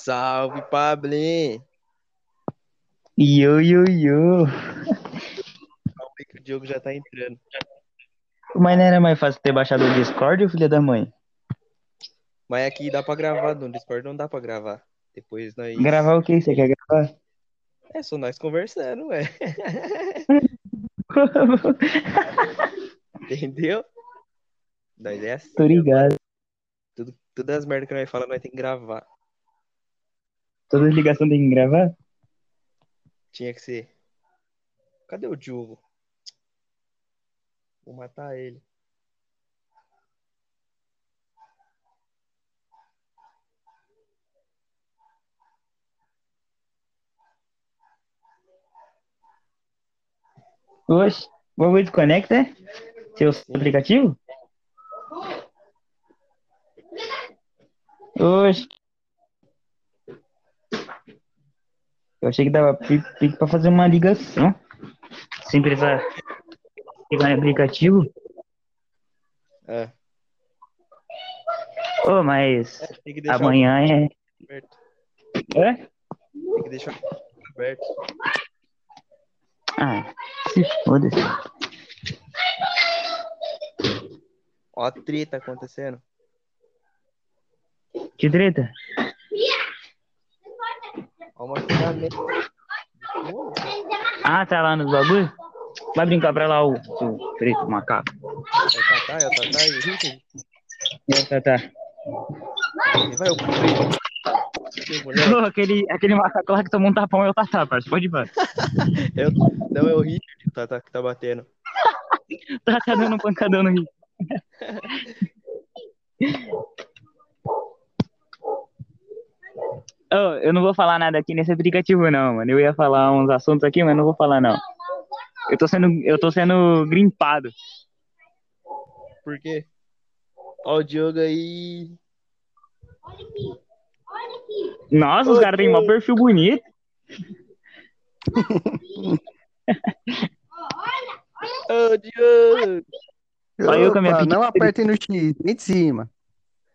Salve, Pablin! Yo, yo, yo. Calma aí que o Diogo já tá entrando. Mas não era mais fácil ter baixado o Discord, filho da mãe? Mas aqui dá pra gravar, no Discord não dá pra gravar. Depois nós. Gravar o que você quer gravar? É só nós conversando, ué. Entendeu? Nós é assim. Tô ligado. Tudo, todas as merdas que nós falamos, nós tem que gravar. Todas as ligações tem que gravar? Tinha que ser. Cadê o Diogo? Vou matar ele. Oxe, o bagulho desconecta, é? Seu aplicativo? Oxe. Eu achei que dava pique pra fazer uma ligação. Sem precisar pegar no aplicativo. É, Ô, mas tem que deixar amanhã é. aberto. É? Tem que deixar aberto. Ah, se foda-se. Ó a treta acontecendo. Que treta? Pô, Ah, tá lá nos bagulho? Vai brincar pra lá o, o preto macaco. É o Tatá, é o Tatá e o Richard. É, tá, tá. Vai o preto. Ô, aquele, aquele macaco lá que tomou um tapão é o Tatá, parceiro. Pode ir, mano. O- Não, é o Richard o Tatá que tá batendo. Tá, tá dando um pancadão no rio. Ô, eu não vou falar nada aqui nesse aplicativo, não, mano. Eu ia falar uns assuntos aqui, mas não vou falar, não. Eu tô sendo, eu tô sendo grimpado. Por quê? Ó o Diogo aí. Nossa, os Ô, caras têm mó perfil bonito. Ô, Diogo! Só eu com a minha Opa, Não apertem no X, nem de cima.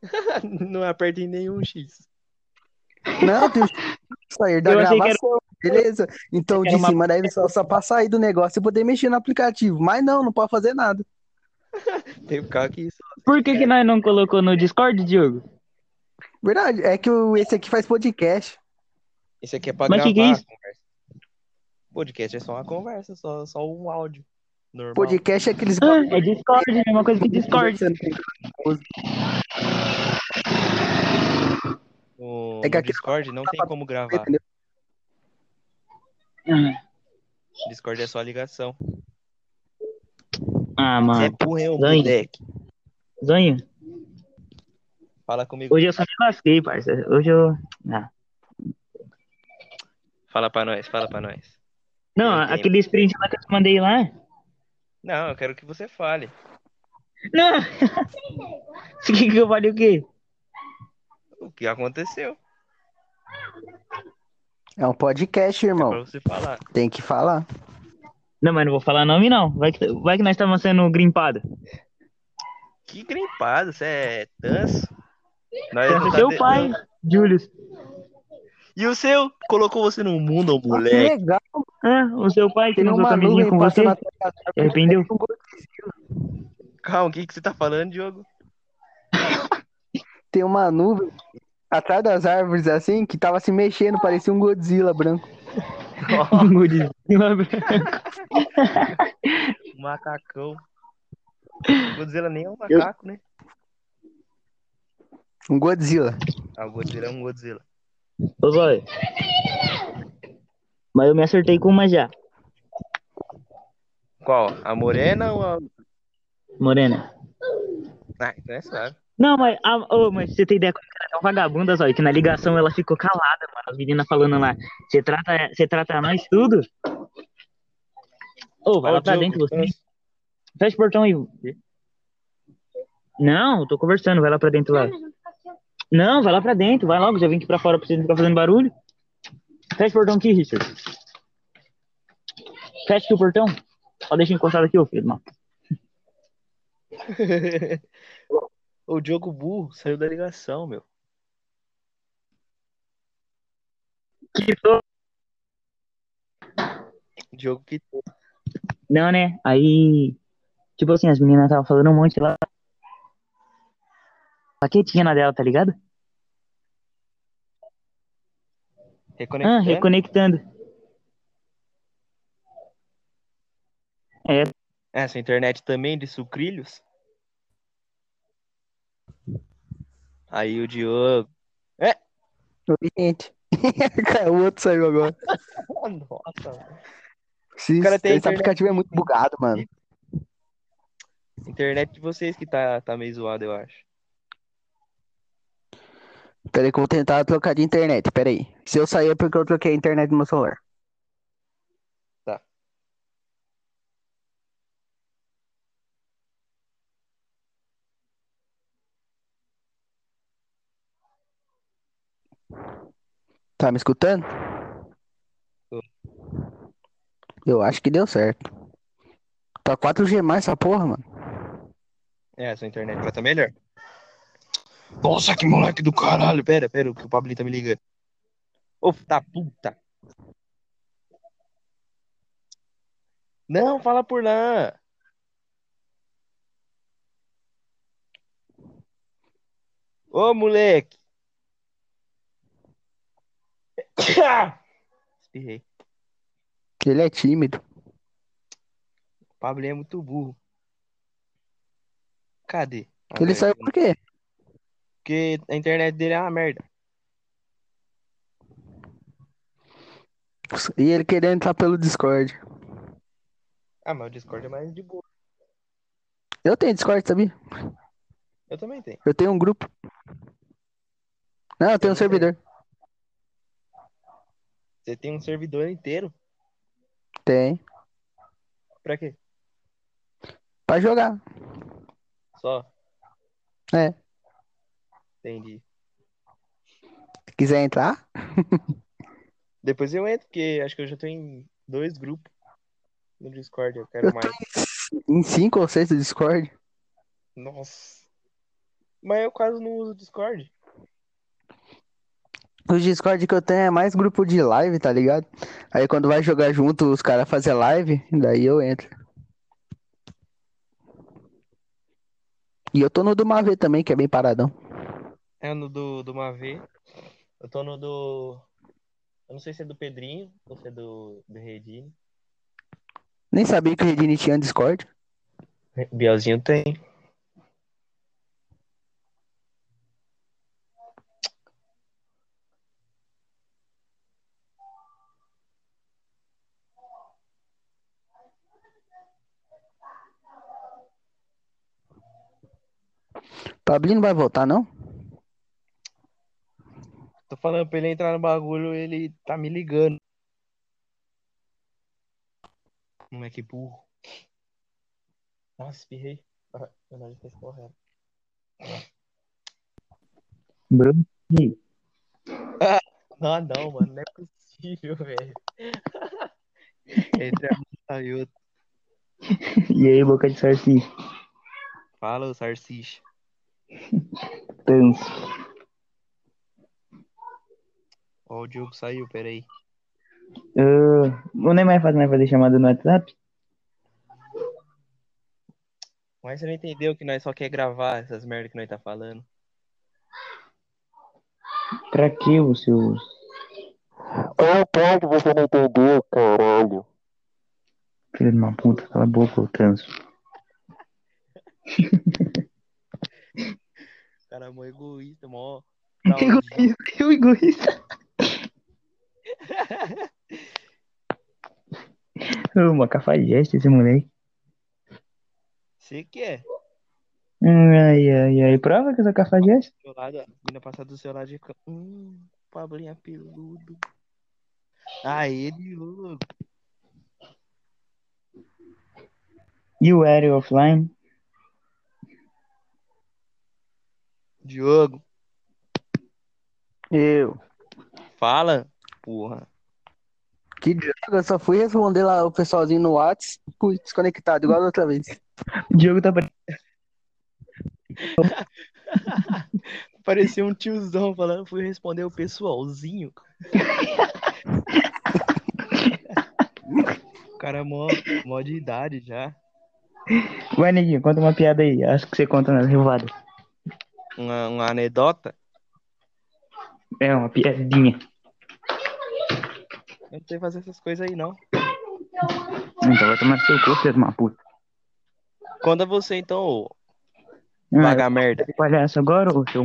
Não aperta em nenhum X. Não, tem sair da Eu que gravação, beleza? Então que de era uma- cima daí só, só pra sair do negócio e poder mexer no aplicativo. Mas não, não pode fazer nada. Tem um carro que isso. Por que, que nós não colocou no Discord, Diogo? Verdade, é que esse aqui faz podcast. Esse aqui é pra Mas gravar que que é a isso? conversa. Podcast é só uma conversa, só, só um áudio. Normal. Podcast é aqueles. Ah, é Discord, mesma coisa que Discord. No, É que no aqui- Discord não tem como gravar. Entendeu? Discord é só ligação. Ah, Você é mano. ô Zanho. moleque? Zonho, Fala comigo. hoje eu só me lasquei, parceiro. Hoje eu. Ah. Fala pra nós, fala pra nós. Não, Eu tenho. aquele sprint lá que eu te mandei lá. Não, eu quero que você fale. Não! Você quer que eu fale o quê? O que aconteceu? É um podcast, É pra irmão. você falar. Tem que falar. Não, mas não vou falar nome, não. Vai que, vai que nós estamos sendo grimpados. Que grimpado, você é tanso. Nós Pensa tá seu de- pai, Julius. E o seu? Colocou você no mundo, ô Que moleque. legal, Ah, o seu pai que tem não usou uma camisinha nuvem com você. Se arrependeu? Calma, o que, que você tá falando, Diogo? Tem uma nuvem atrás das árvores assim que tava se mexendo, parecia um Godzilla branco. Um Godzilla branco. Um macacão. Godzilla nem é um macaco, né? Um Godzilla. Ah, o Godzilla é um Godzilla. Ô, Zóio. Mas eu me acertei com uma já, Qual? A morena ou a. Morena. Ah, então é suave. Não, mas, ah, ô, mas você tem ideia como ela é tão vagabunda, Zóio, que na ligação ela ficou calada, mano. As meninas falando lá. Você trata, você trata nós tudo? Ô, vai Ó, lá pra Diogo, dentro você. Fecha o portão aí. Não, eu tô conversando, vai lá pra dentro lá. Não, vai lá pra dentro, vai logo, já vim aqui pra fora pra você não ficar fazendo barulho. Fecha o portão aqui, Richard. Fecha aqui o portão. Só deixa encostado aqui, ô filho, mano. o Diogo burro saiu da ligação, meu. Quitou. Diogo que Não, né? Aí, tipo assim, as meninas estavam falando um monte lá. Paquetinha na dela, tá ligado? Ah, reconectando. reconectando. É, Essa internet também de sucrilhos. Aí o Diogo. Oi, gente. O outro saiu agora. Nossa, mano. Esse, cara tem esse internet. aplicativo é muito bugado, mano. Internet de vocês que tá, tá meio zoado, eu acho. Peraí que eu vou tentar trocar de internet. Peraí. Se eu sair é porque eu troquei a internet do meu celular. Tá me escutando? Tô. Eu acho que deu certo. Tá 4G mais essa porra, mano. É, essa internet vai tá melhor. Nossa, que moleque do caralho. Pera, pera, que o Pablinho tá me ligando. Ô, da puta. Não, fala por lá. Ô, moleque. Espirrei. Ele é tímido. O Pablinho é muito burro. Cadê? Ah, Ele saiu por quê? Porque a internet dele é uma merda. E ele querendo entrar pelo Discord. Ah, mas o Discord é mais de boa. Eu tenho Discord, sabia? Eu também tenho. Eu tenho um grupo. Não, eu tenho um servidor. Você tem um servidor inteiro? Tem. Pra quê? Pra jogar. Só? É. Entendi. Se quiser entrar. Depois eu entro, porque acho que eu já tô em dois grupos no Discord. Eu quero Eu mais. em 5 ou 6 do Discord. Nossa. Mas eu quase não uso Discord. O Discord que eu tenho é mais grupo de live, tá ligado? Aí quando vai jogar junto, os caras fazem live, daí eu entro. E eu tô no do Mavê também, que é bem paradão. É no do, do Mavê. Eu tô no do. Eu não sei se é do Pedrinho ou se é do, do Redine. Nem sabia que o Redini tinha Discord. Bielzinho tem. Pablinho não vai voltar, não? Tô falando pra ele entrar no bagulho, ele tá me ligando. Moleque burro. Nossa, espirrei. Ah, meu nariz tá escorrendo. Bruno. Ah, não, mano, não é possível, velho. Entre a moça e. E aí, boca de sarci? Fala, Sarsicha. Tanso. Ó, o Diogo saiu, peraí. Ah, o Neymar faz, vai fazer chamada no WhatsApp? Mas você não entendeu que nós só quer gravar essas merdas que nós tá falando. Pra que os seus. Qual ponto você não entendeu, caralho? Filho de uma puta, cala a boca, ô transo. Cara, mó egoísta, mó. Egoísta, eu egoísta. Ô, uma cafajeste esse moleque. Você que é. Hum, Ai, ai, ai. Prova que eu sou cafajeste? Do seu lado, a menina passar do seu lado de campo. Hum, Pablinho é peludo. Aí, Diogo. E o Aéreo offline? Diogo, Eu. fala. Porra. Que droga, eu só fui responder lá o pessoalzinho no Whats, fui desconectado, igual da outra vez. O Diogo tá. pare- Parecia um tiozão falando, fui responder o pessoalzinho. O cara é mó, mó de idade já. Vai, neguinho, conta uma piada aí. Acho que você conta na rivada. Uma, uma anedota. É, uma piadinha. Eu não sei fazer essas coisas aí, não. Então vai tomar seu de uma puta. Conta você então, ô Ah, vaga merda. de palhaço agora, ô seu...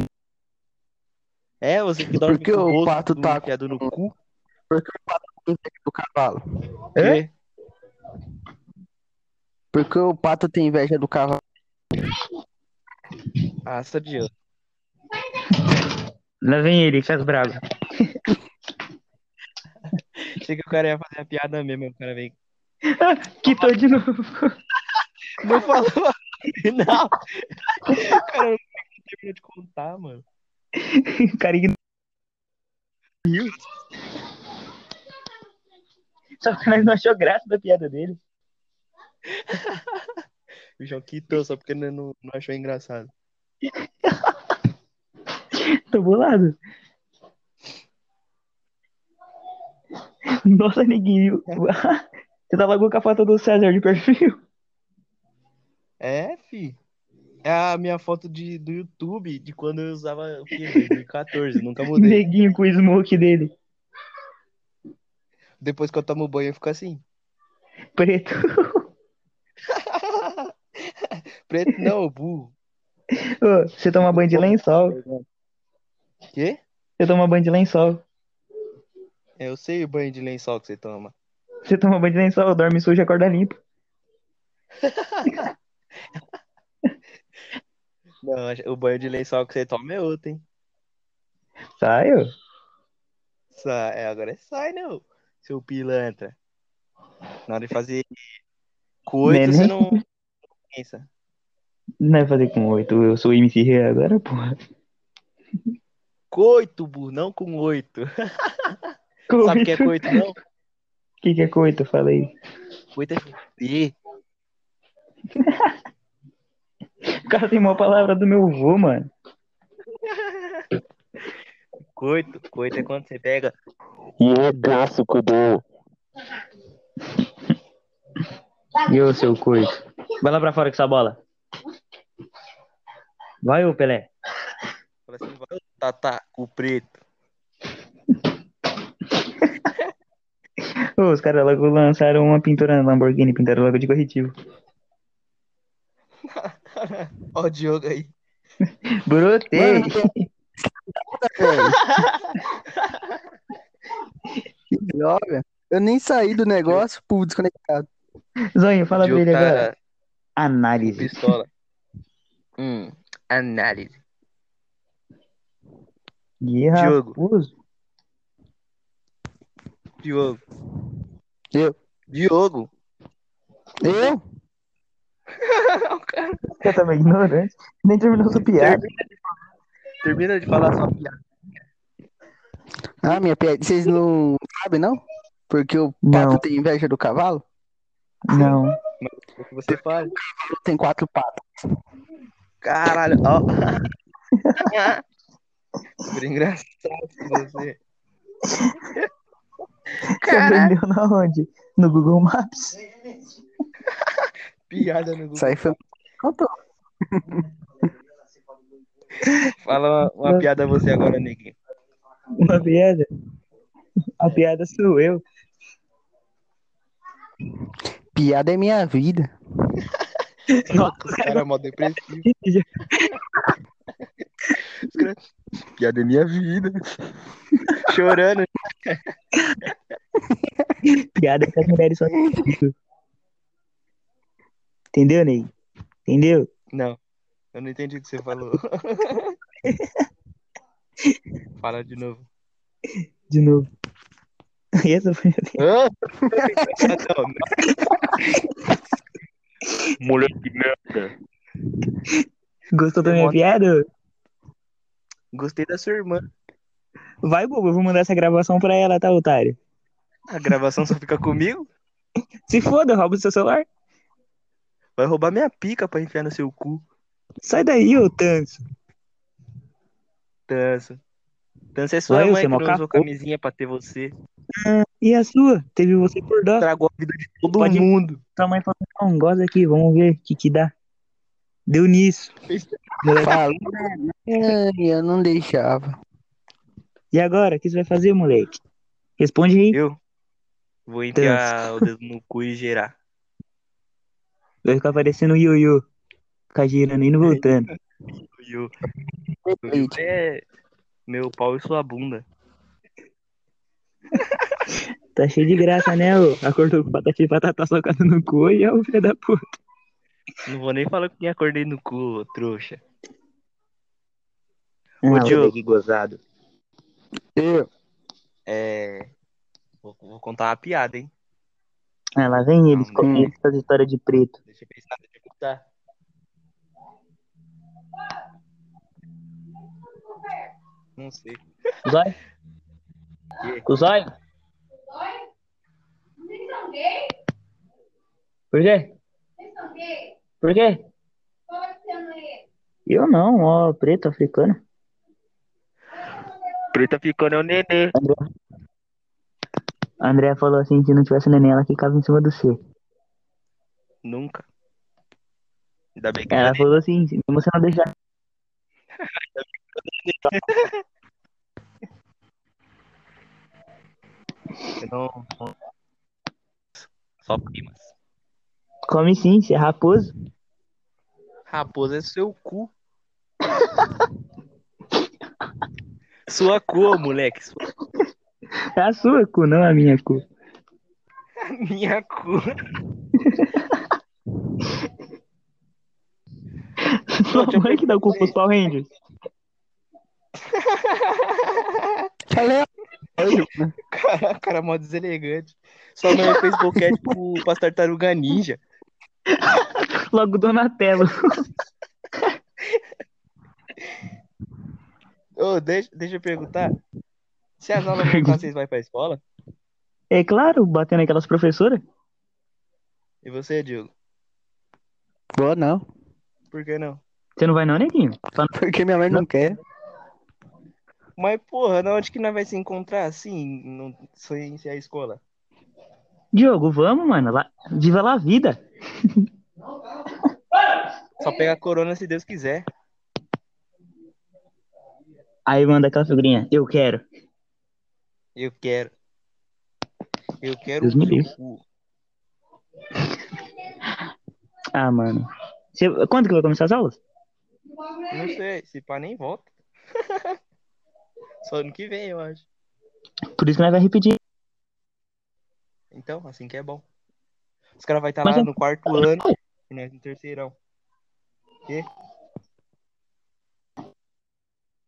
É, você que dorme Porque o pato tá enfiado no cu. Porque o pato tem inveja do cavalo. É? Porque o pato tem inveja do cavalo. Ah, sadio. Lá vem ele, faz bravo. Achei que o cara ia fazer a piada mesmo, o cara veio. Quitou de novo. Não falou no final. O cara não terminou de contar, mano. O cara ignorou. Só que nós não achou graça da piada dele. O João quitou só porque não, não não achou engraçado. Tô bolado. Nossa, neguinho. Você logo com a foto do César de perfil? É, fi. É a minha foto de, do YouTube de quando eu usava o quê? 2014, nunca mudei. Neguinho com o smoke dele. Depois que eu tomo banho, eu fico assim. Preto. Preto não, burro. Ô, você toma banho de lençol. Quê? Você toma banho de lençol. É, Eu sei o banho de lençol que você toma. Você toma banho de lençol, dorme sujo e acorda limpo. Não, o banho de lençol que você toma é outro, hein? Sai, ô. Sai, é, agora é sai, não. Seu pilantra. Na hora de fazer coito, você não pensa. Não vai fazer com oito. Eu sou MC Rei agora, porra. Coito, burro, não com oito. Sabe o que é Coito. não? O que, que é coito? Fala aí. Coito é fuder. O cara tem uma palavra do meu avô, mano. Coito, coito é quando você pega. E regaço com o dedo. E ô, seu coito? Vai lá pra fora com essa bola. Vai, ô Pelé. Fala assim, vai, ô, preto. Os caras logo lançaram uma pintura na Lamborghini, pintaram logo de corretivo. Ó o Diogo aí. Brotei. Que droga. Eu nem saí do negócio, pô, desconectado. Zonho, fala pra Diogo ele agora. tá Análise. pistola. Hum, análise. E Diogo. raposo. Diogo. Eu. Diogo. Eu? o cara Você tá meio ignorante. Nem terminou sua piada. termina de falar sua piada. Ah, minha piada. Vocês não sabem, não? Porque o pato Não. tem inveja do cavalo? Não. O que você faz? Tem quatro patas. Caralho, ó. Super engraçado você. Você Caralho. aprendeu na onde? No Google Maps? Piada no Isso Google. aí foi. Contou. Fala uma, uma piada você agora, neguinho. Uma piada? A piada sou eu. Piada é minha vida. Nossa, Os caras é mó depressivo. Os Piada é minha vida. Chorando. piada que as mulheres só Entendeu, Ney? Entendeu? Não, eu não entendi o que você falou. Fala de novo. De novo. Essa foi a? Não, não. Moleque merda. Gostou da minha piada? Gostei da sua irmã. Vai, bobo, eu vou mandar essa gravação pra ela, tá, otário? A gravação só fica comigo? Se foda, rouba o seu celular. Vai roubar minha pica pra enfiar no seu cu. Sai daí, ô tanso. Tanso. Tanso é sua Ué, mãe que não usou camisinha pra ter você. E a sua? Teve você por dó. Estragou a vida de todo Pode- mundo. Sua mãe falou, não, goza aqui, vamos ver o que que dá. Deu nisso. Eu não deixava. E agora, o que você vai fazer, moleque? Responde aí. Eu vou enfiar o dedo no cu e gerar. Vai ficar parecendo o ioiô. Ficar girando e indo voltando. E eu, eu é meu pau e sua bunda. Tá cheio de graça, né, ô? Acordou com batata e batata socada no cu e é o filho da puta. Não vou nem falar que acordei no cu, ô trouxa. Ah, Diogo. moleque gozado. Eu. É. Vou, vou contar uma piada, hein? Ah, lá vem eles Não, com não. essas histórias de preto. Deixa eu pensar, deixa eu contar. Não sei. Zóio? Que? Com o zóio? Por quê? Por quê? Eu não, ó, preto africano. Preta ficando é o nenê. A Andrea falou assim, se não tivesse neném, ela ficava em cima do C. Nunca. Ainda bem que Ela é falou assim, se você não deixar. não, não- Só primas. Come sim, você é raposo. Raposa é seu cu. Sua cu, moleque. Sua É a sua cu, não a minha cu. minha cu. Sua mãe que dá o cu pros Power Rangers. Falei. Cara, cara mó deselegante. Sua mãe fez boquete pro, pras tartaruga ninja. Logo Donatello. Ô, deixa, deixa eu perguntar. Se as aulas voltar, vocês vão pra escola? É claro, batendo aquelas professoras. E você, Diogo? Vou não. Por que não? Você não vai não, neguinho? Só Porque minha mãe não quer. Mas, porra, na onde que nós vai se encontrar assim, sem ser a escola? Diogo, vamos, mano. Lá... Viva lá a vida. Só pegar corona se Deus quiser. Aí manda aquela figurinha. Eu quero. Eu quero. Eu quero Deus o me cu. Ah, mano. Você- Quando que vai começar as aulas? Não sei, se pá nem volta. Só ano que vem, eu acho. Por isso que nós vai repetir. Então, assim que é bom. Os caras vão estar Mas lá é- no quarto ano e nós no terceirão. Quê?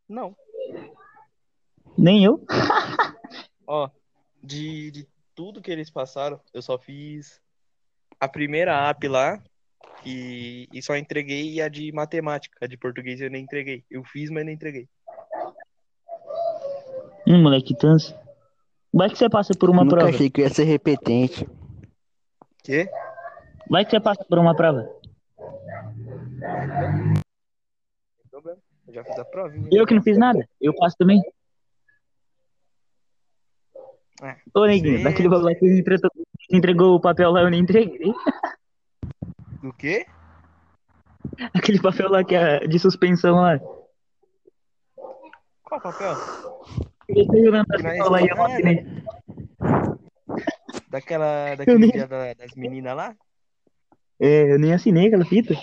Não. Nem eu. Ó, de, de tudo que eles passaram, eu só fiz a primeira app lá e, e só entreguei a de matemática. A de português eu nem entreguei. Eu fiz, mas não entreguei. Hum, moleque tanso. Vai que você passa por uma Nunca prova. achei que ia ser repetente. Quê? Vai que você passa por uma prova. Eu já fiz a provinha. Eu que não fiz nada. Eu passo também. É. Ô, neguinho, Sim. daquele bagulho lá que você entregou, entregou o papel lá, eu nem entreguei. Do quê? Aquele papel lá que é de suspensão lá. Qual papel? Daquela, daquele nem- dia da- das meninas lá? É, eu nem assinei aquela fita.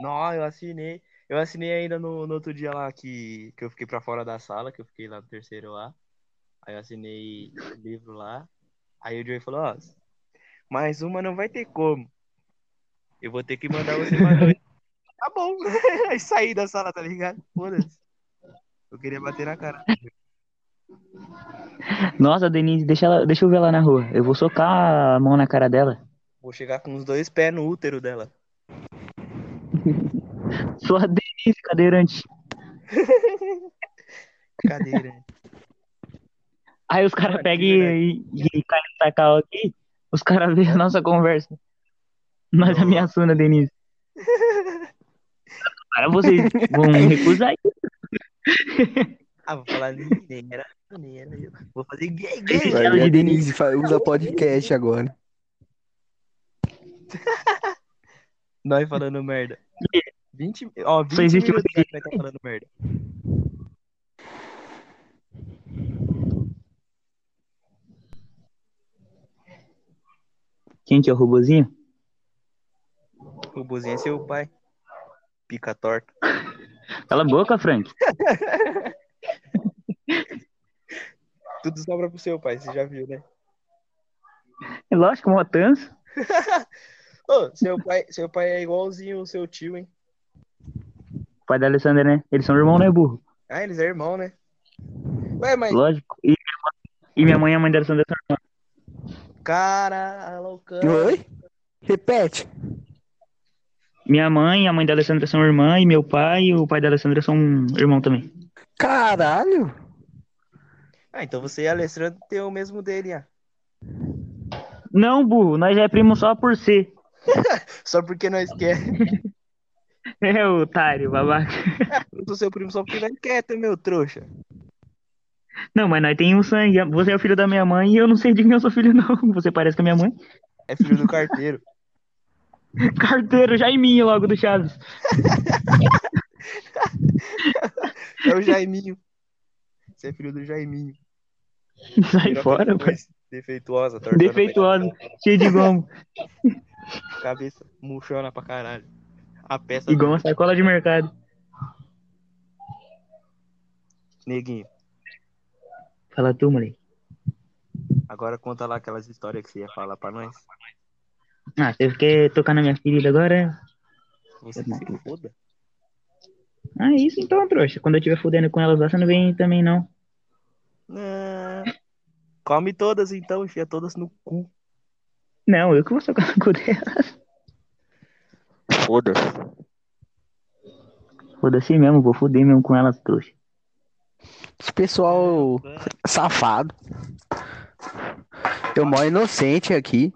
Não, eu assinei. Eu assinei ainda no, no outro dia lá que, que eu fiquei pra fora da sala, que eu fiquei lá no terceiro lá. Aí eu assinei o livro lá. Aí o Joey falou, ó, mais uma não vai ter como. Eu vou ter que mandar você noite. tá bom. Aí saí da sala, tá ligado? Foda-se. Eu queria bater na cara. Nossa, Denise, deixa, ela, deixa eu ver ela na rua. Eu vou socar a mão na cara dela. Vou chegar com os dois pés no útero dela. Sou a Denise, cadeirante. Cadeira. Aí os caras pegam e, e, e caem no sacal aqui. Os caras veem a nossa conversa. Nós ameaçando a Denise. Cara, vocês vão recusar isso. Ah, vou falar mineira, mineira. eu Vou fazer gay, gay. Vai de a Denise usa podcast agora. Nós falando merda. 20, ó, 20 Só existe minutos você. que nós tá falando merda. Quem que é o robozinho? O Buzinho é seu pai. Pica torta. Cala a boca, Frank. Tudo sobra pro seu pai, você já viu, né? É lógico, mó tanso. Ô, seu pai, seu pai é igualzinho o seu tio, hein? O pai da Alessandra, né? Eles são irmão, né, burro? Ah, eles é irmão, né? Ué, mas Lógico. E, e minha mãe e a mãe da Alessandra são irmãs. cara, loucão. Oi? Repete. Minha mãe e a mãe da Alessandra são irmã, e meu pai e o pai da Alessandra são irmão também. Caralho. Ah, então você e a Alessandra tem o mesmo DNA. Não, burro, nós já é primo só por ser. Só porque nós quer. É, otário, babaca. Eu sou seu primo só porque nós quer, tu meu trouxa. Não, mas nós tem um sangue. Você é o filho da minha mãe e eu não sei de quem eu sou filho, não. Você parece com a minha mãe. É filho do carteiro. Carteiro, Jaiminho logo do Chaves. É o Jaiminho. Você é filho do Jaiminho. Sai Piroca fora, pai. Defeituosa. Defeituosa, cheio de gomo. Cabeça murchona pra caralho. A peça Igual uma sacola de mercado. do neguinho. Fala tu, moleque. Agora conta lá aquelas histórias que você ia falar pra nós. Ah, você quer tocar na minha ferida agora? Você se foda. Ah, isso então, trouxa. Quando eu estiver fudendo com elas lá, você não vem também, não. Não. Come todas então, enfia todas no cu. Não, eu que vou socar no cu delas. Foda-se. Foda-se mesmo, vou fuder mesmo com elas, trouxa. Esse pessoal safado. Eu moro inocente aqui.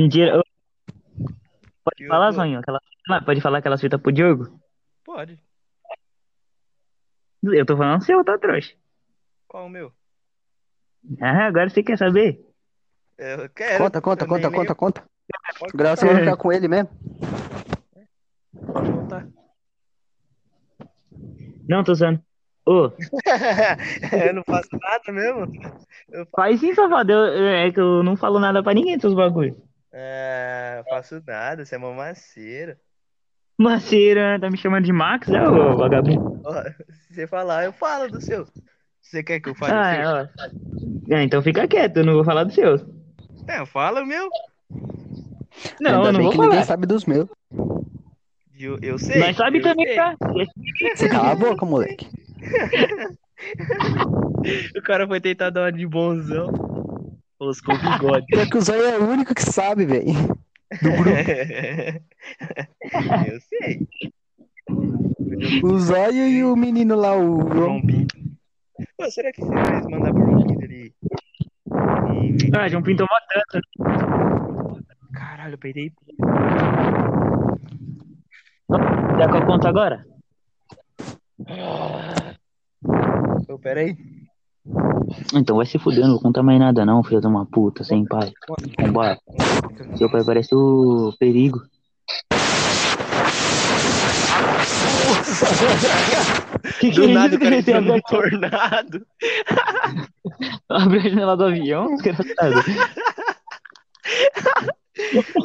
Mentira. Pode Diogo. falar, Zonho? Aquela... Pode falar aquelas fitas pro Diogo? Pode. Eu tô falando seu, tá, trouxa? Qual o meu? Ah, agora você quer saber? Eu quero. Conta, conta, conta, nem conta, conta. eu- Grau você vai ficar com ele mesmo? Pode contar. Não, tô usando. Ô, eu não faço nada mesmo. faz sim, safado. Eu- eu- é que eu não falo nada pra ninguém dos bagulhos. É, faço nada, você é mamaceira. Maceira, tá me chamando de Max, é, ô vagabundo? Ó, se você falar, eu falo do seu. Você quer que eu fale Ah, o seu? é, ó. É, então fica quieto, eu não vou falar dos seus. É, eu falo o meu. Não, Ainda eu não vou que ninguém falar. sabe dos meus. Eu, eu sei. Nós sabe eu também, sei. tá? Você cala a boca, moleque. O cara foi tentar dar uma de bonzão. Os com bigode. Pior que o Zóio é o único que sabe, velho. Do grupo. eu sei. O Zóio e o menino lá, o João. Pinto. Pô, será que você vai mandar pro João Pinto ali? Ah, João Pinto mó tanto. Caralho, eu peidei. Dá eu conto agora? Ô, peraí. Então vai se fuder, não vou contar mais nada não, filho de uma puta, sem pai. Vambora. Seu pai parece o perigo. Que que Do é nada isso, o cara abre- tornado. Abre a janela do avião, desgraçado.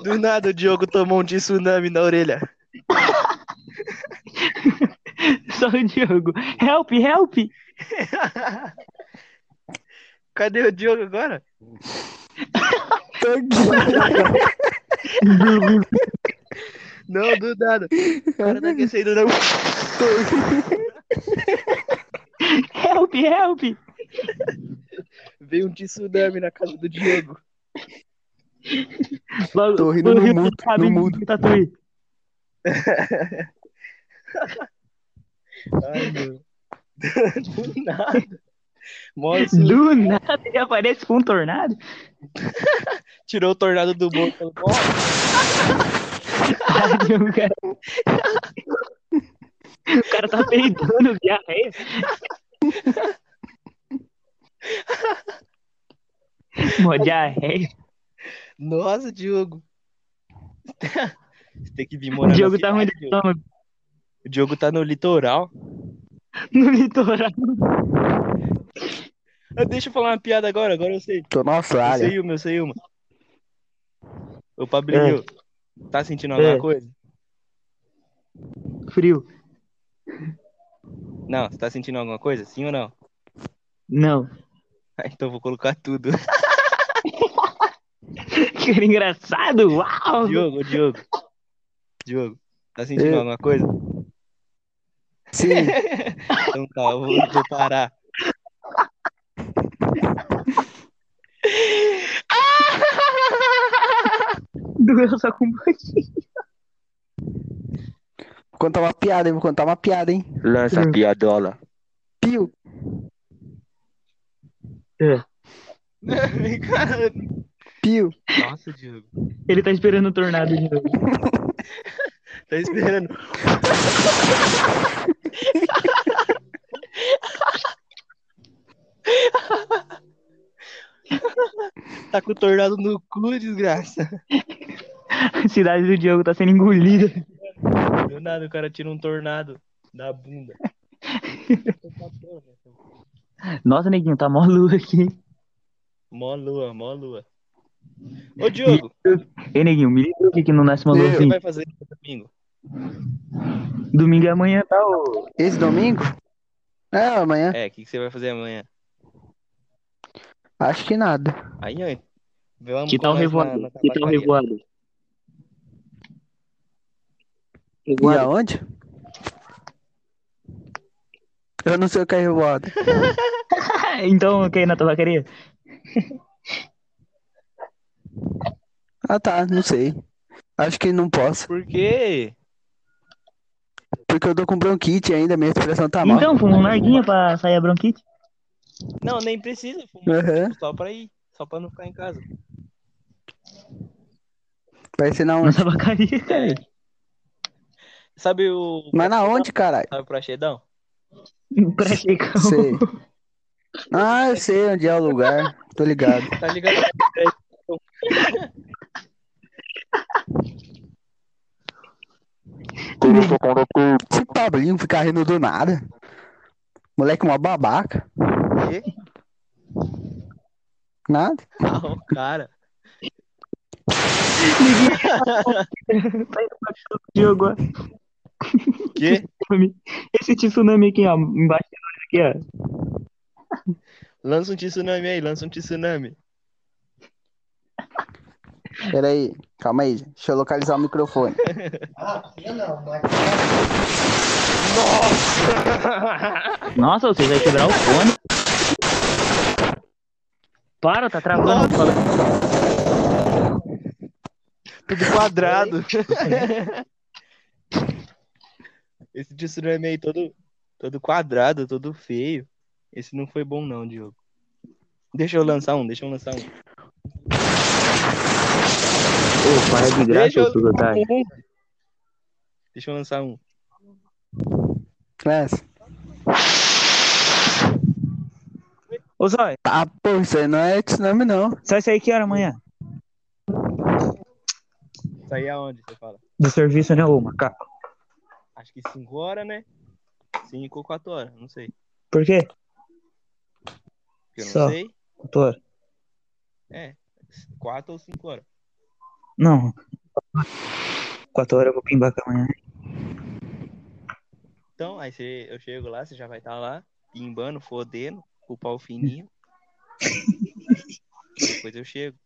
Do nada o Diogo tomou um tsunami na orelha. Só o Diogo. Help, help! Cadê o Diogo agora? Não, do nada. O cara tá aquecendo não. Help, help! Veio um tsunami na casa do Diogo. Logo, Tô rindo no mudo, sabe no mudo. Tatuí. Ai, meu. Do nada. Mostra, Do nada ele aparece com um tornado. tirou o tornado do bolso. Falou, "Ó, Ai, meu cara. O cara tá peidando, diarreia. Mó diarreia. Nossa, Diogo. Você tem que vir O morar na Diogo tá ruim de Diogo. estômago. O Diogo tá no litoral. No litoral. Deixa eu falar uma piada agora, agora eu sei. Tô na Eu Austrália. sei uma, eu sei uma. Ô, Pablinho, tá sentindo alguma É. coisa? Frio. Não, você tá sentindo alguma coisa? Sim ou não? Não. Ah, Então eu vou colocar tudo. Que engraçado. Uau. Diogo, Diogo. Diogo, tá sentindo Eu. alguma coisa? Sim. Então tá, eu vou, vou parar. Só com banquinho. Vou contar uma piada, hein? Vou contar uma piada, hein? Lança a piadola. Pio. Cara, Pio. Nossa, Diogo. Ele tá esperando o tornado de novo. Tá esperando. Tá com o tornado no cu, desgraça. A cidade do Diogo tá sendo engolida. Do nada o cara tira um tornado da bunda. Nossa, neguinho, tá mó lua aqui. Mó lua, mó lua. Ô, Diogo, Ei, neguinho, me liga aqui que não nasce uma Eu. o que vai fazer domingo? Domingo é amanhã, tá? ô? Esse domingo? É, amanhã. É, o que que você vai fazer amanhã? Acho que nada. Aí, ó. Vamos Que tal nós na- revoado? na Que tal tabacaria. revoado? E aonde? Eu não sei o que é revoada. Então, quer ir na tabacaria? Ah, tá. Não sei. Acho que não posso. Por quê? Porque eu tô com bronquite ainda, minha expressão tá mal. Então, fuma um narguinha pra sair a bronquite. Não, nem precisa fumar. Aham. Só pra ir. Só pra não ficar em casa. Vai ser na Na onde? tabacaria, cara. Sabe o. Mas na onde, caralho? Sabe o Praxedão? Pra chegar. Sei. Ah, eu sei onde é o lugar. Tô ligado. Tá ligado? Esse Pablinho fica rindo do nada. Moleque, uma babaca. Quê? Nada. Ah, o cara. Diogo, ó. Quê? Esse tsunami aqui, ó. Embaixo de nós aqui, ó. Lança um tsunami aí, lança um tsunami. Pera aí. Calma aí. Deixa eu localizar o microfone. Nossa, você vai quebrar o fone. Para, tá travando. Fala- Tudo quadrado. Esse tsunami aí todo, todo quadrado, todo feio. Esse não foi bom não, Diogo. Deixa eu lançar um, deixa eu lançar um. Ô, para de graça, Deixa eu otários. um. Deixa eu lançar um. Nessa. Ô, Zói, Ah, pô, isso aí não é tsunami, não. sai sair que hora amanhã? Sair aonde, você fala? Do serviço, né, ô macaco? Acho que 5 horas, né? 5 ou 4 horas, não sei. Por quê? Porque eu não Só. sei. Doutor? 4 ou 5 horas. Não. Quatro horas eu vou pimbar com amanhã. Então, aí você, eu chego lá, você já vai estar lá, pimbando, fodendo, com o pau fininho. Depois eu chego.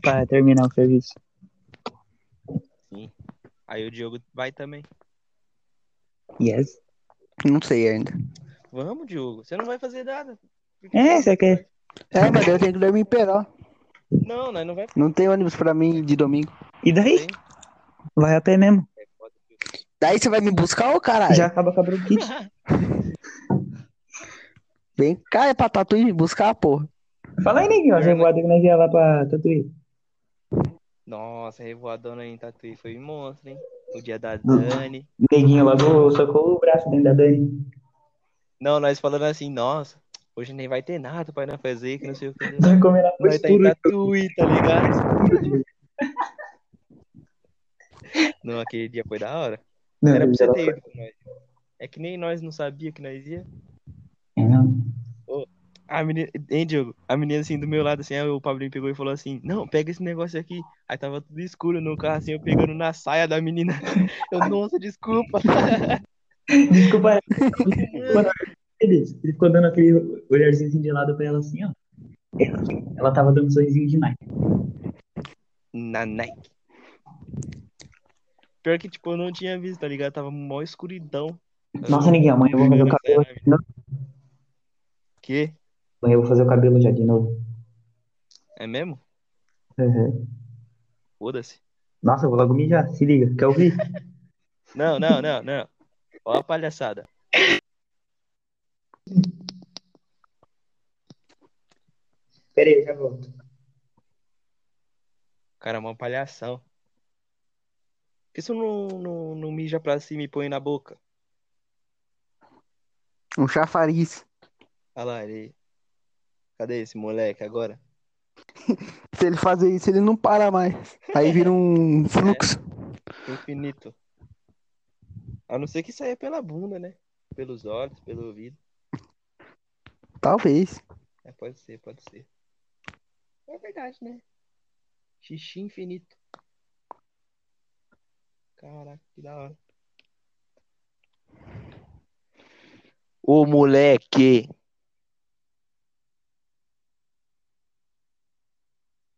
Pra terminar o serviço. Aí o Diogo vai também. Yes. Não sei ainda. Vamos, Diogo. Você não vai fazer nada. É, você quer? É, mas eu tenho que dormir em Peró. Não, nós não vai Não tem ônibus pra mim de domingo. E daí? Vai a pé mesmo. Daí você vai me buscar, ô caralho? Já acaba com a bronquite. Vem cá, é pra Tatuí me buscar, porra. Fala aí, neguinho. A revoada que nós ia lá pra Tatuí. Nossa, revoadona em Tatuí foi monstro, hein? O dia da Dani. Neguinho logo socou o braço dentro da Dani. Não, nós falando assim, nossa, hoje nem vai ter nada pra nós fazer, que não sei o que. Vai comer na Nós tá em postura. Tatuí, tá ligado? Não, aquele dia foi da hora. Não, Era pra você ter ido com nós. É que nem nós não sabia que nós ia. A menina, hein, Diogo? A menina assim do meu lado, assim, aí o Pablinho pegou e falou assim: Não, pega esse negócio aqui. Aí tava tudo escuro no carro, assim, eu pegando na saia da menina. Eu, nossa, desculpa. Desculpa. Ele ficou dando aquele olharzinho assim de lado pra ela assim, ó. Ela tava dando um sorrisinho de Nike. Na Nike. Pior que, tipo, eu não tinha visto, tá ligado? Tava mó escuridão. Nossa, ninguém, amanhã eu vou fazer o cabelo. Que? Amanhã eu vou fazer o cabelo já de novo. É mesmo? Uhum. Foda-se. Nossa, eu vou logo mijar, se liga. Quer ouvir? Não, não, não, não. Ó a palhaçada. Pera aí, eu já volto. Cara, é uma palhação. Por que você não, não, não mija pra cima e põe na boca? Um chafariz. Olha lá, ele. Cadê esse moleque agora? Se ele fazer isso, ele não para mais. Aí vira um fluxo. Infinito. A não ser que saia pela bunda, né? Pelos olhos, pelo ouvido. Talvez. É, pode ser, pode ser. É verdade, né? Xixi infinito. Caraca, que da hora. Ô moleque!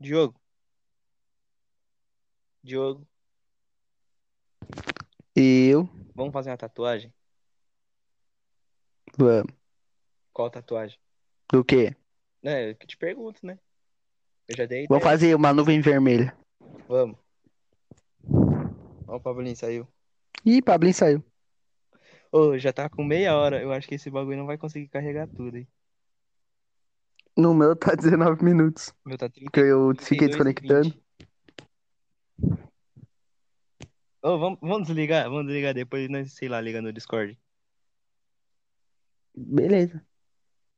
Diogo. Diogo, Eu. vamos fazer uma tatuagem? Vamos. Qual tatuagem? Do quê? É, eu que te pergunto, né? Eu já dei Vamos ideia. fazer uma nuvem vermelha. Vamos. Ó, o Pablinho saiu. Ih, Pablinho saiu. Ô, já tá com meia hora. Eu acho que esse bagulho não vai conseguir carregar tudo, hein? No meu tá 19 minutos. O Meu tá 30, Que eu fiquei 32 desconectando. 20. Ô, vamos, vamos desligar? Vamos desligar depois nós, sei lá, liga no Discord. Beleza.